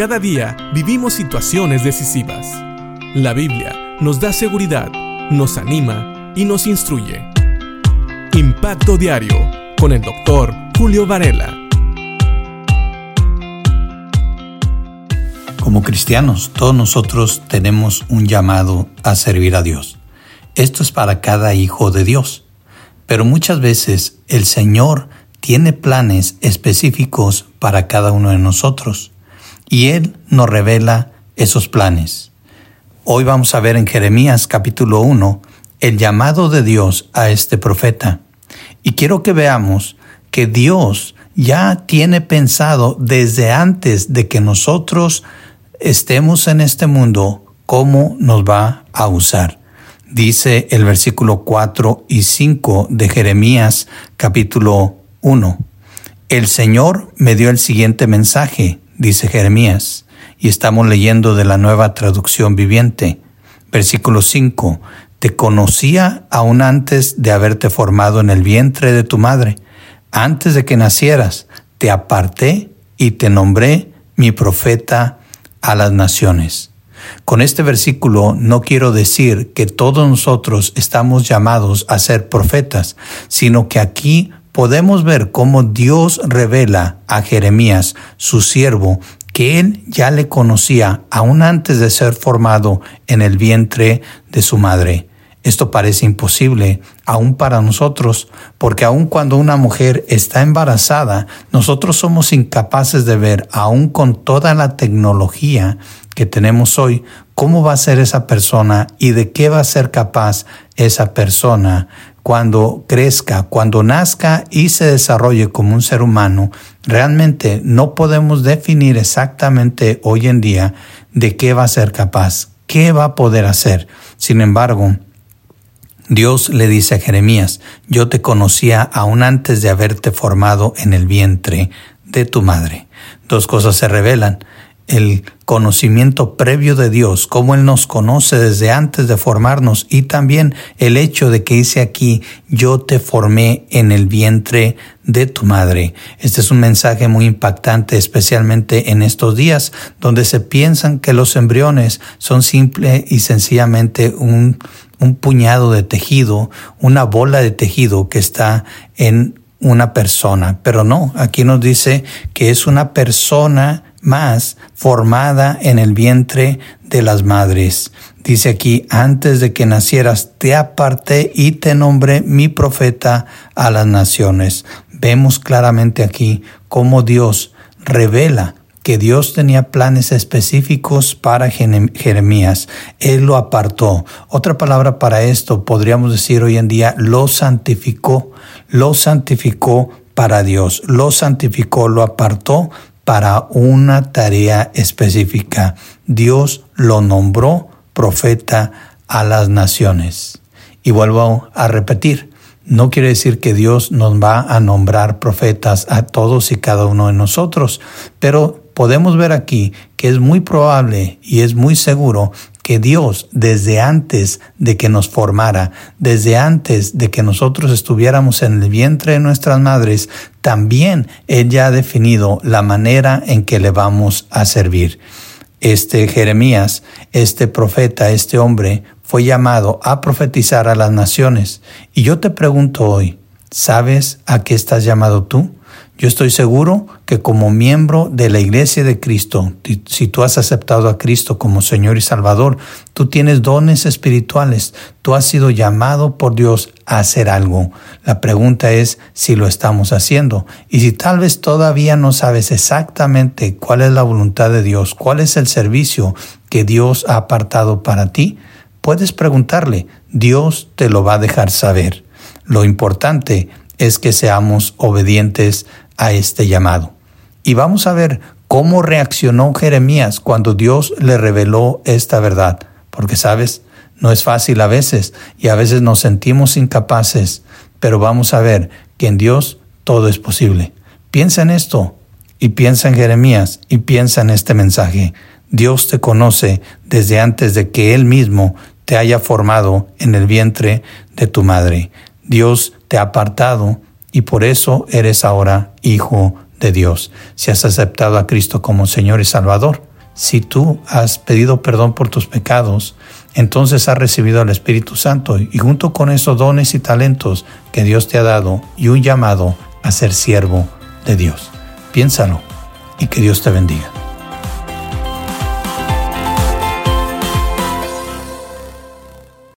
Cada día vivimos situaciones decisivas. La Biblia nos da seguridad, nos anima y nos instruye. Impacto Diario con el doctor Julio Varela. Como cristianos, todos nosotros tenemos un llamado a servir a Dios. Esto es para cada hijo de Dios. Pero muchas veces el Señor tiene planes específicos para cada uno de nosotros y Él nos revela esos planes. Hoy vamos a ver en Jeremías capítulo 1 el llamado de Dios a este profeta. Y quiero que veamos que Dios ya tiene pensado desde antes de que nosotros estemos en este mundo cómo nos va a usar. Dice el versículo 4 y 5 de Jeremías capítulo 1. El Señor me dio el siguiente mensaje, dice Jeremías, y estamos leyendo de la nueva traducción viviente. Versículo 5. Te conocía aún antes de haberte formado en el vientre de tu madre. Antes de que nacieras, te aparté y te nombré mi profeta a las naciones. Con este versículo no quiero decir que todos nosotros estamos llamados a ser profetas, sino que aquí podemos ver cómo Dios revela a Jeremías, su siervo, que él ya le conocía aún antes de ser formado en el vientre de su madre. Esto parece imposible aún para nosotros, porque aun cuando una mujer está embarazada, nosotros somos incapaces de ver, aún con toda la tecnología que tenemos hoy, cómo va a ser esa persona y de qué va a ser capaz esa persona cuando crezca, cuando nazca y se desarrolle como un ser humano, realmente no podemos definir exactamente hoy en día de qué va a ser capaz, qué va a poder hacer. Sin embargo, Dios le dice a Jeremías, yo te conocía aún antes de haberte formado en el vientre de tu madre. Dos cosas se revelan el conocimiento previo de Dios, cómo Él nos conoce desde antes de formarnos y también el hecho de que dice aquí, yo te formé en el vientre de tu madre. Este es un mensaje muy impactante, especialmente en estos días, donde se piensan que los embriones son simple y sencillamente un, un puñado de tejido, una bola de tejido que está en una persona. Pero no, aquí nos dice que es una persona más formada en el vientre de las madres. Dice aquí, antes de que nacieras, te aparté y te nombré mi profeta a las naciones. Vemos claramente aquí cómo Dios revela que Dios tenía planes específicos para Jeremías. Él lo apartó. Otra palabra para esto podríamos decir hoy en día, lo santificó. Lo santificó para Dios. Lo santificó, lo apartó para una tarea específica. Dios lo nombró profeta a las naciones. Y vuelvo a repetir, no quiere decir que Dios nos va a nombrar profetas a todos y cada uno de nosotros, pero podemos ver aquí que es muy probable y es muy seguro que Dios desde antes de que nos formara, desde antes de que nosotros estuviéramos en el vientre de nuestras madres, también Él ya ha definido la manera en que le vamos a servir. Este Jeremías, este profeta, este hombre, fue llamado a profetizar a las naciones. Y yo te pregunto hoy, ¿sabes a qué estás llamado tú? Yo estoy seguro que como miembro de la Iglesia de Cristo, si tú has aceptado a Cristo como Señor y Salvador, tú tienes dones espirituales, tú has sido llamado por Dios a hacer algo. La pregunta es si lo estamos haciendo. Y si tal vez todavía no sabes exactamente cuál es la voluntad de Dios, cuál es el servicio que Dios ha apartado para ti, puedes preguntarle, Dios te lo va a dejar saber. Lo importante es que seamos obedientes a este llamado. Y vamos a ver cómo reaccionó Jeremías cuando Dios le reveló esta verdad. Porque, sabes, no es fácil a veces y a veces nos sentimos incapaces, pero vamos a ver que en Dios todo es posible. Piensa en esto y piensa en Jeremías y piensa en este mensaje. Dios te conoce desde antes de que Él mismo te haya formado en el vientre de tu madre. Dios te ha apartado y por eso eres ahora hijo de Dios. Si has aceptado a Cristo como Señor y Salvador, Si tú has pedido perdón por tus pecados, entonces has recibido al Espíritu Santo y junto con esos dones y talentos que Dios te ha dado y un llamado a ser siervo de Dios. Piénsalo y que Dios te bendiga.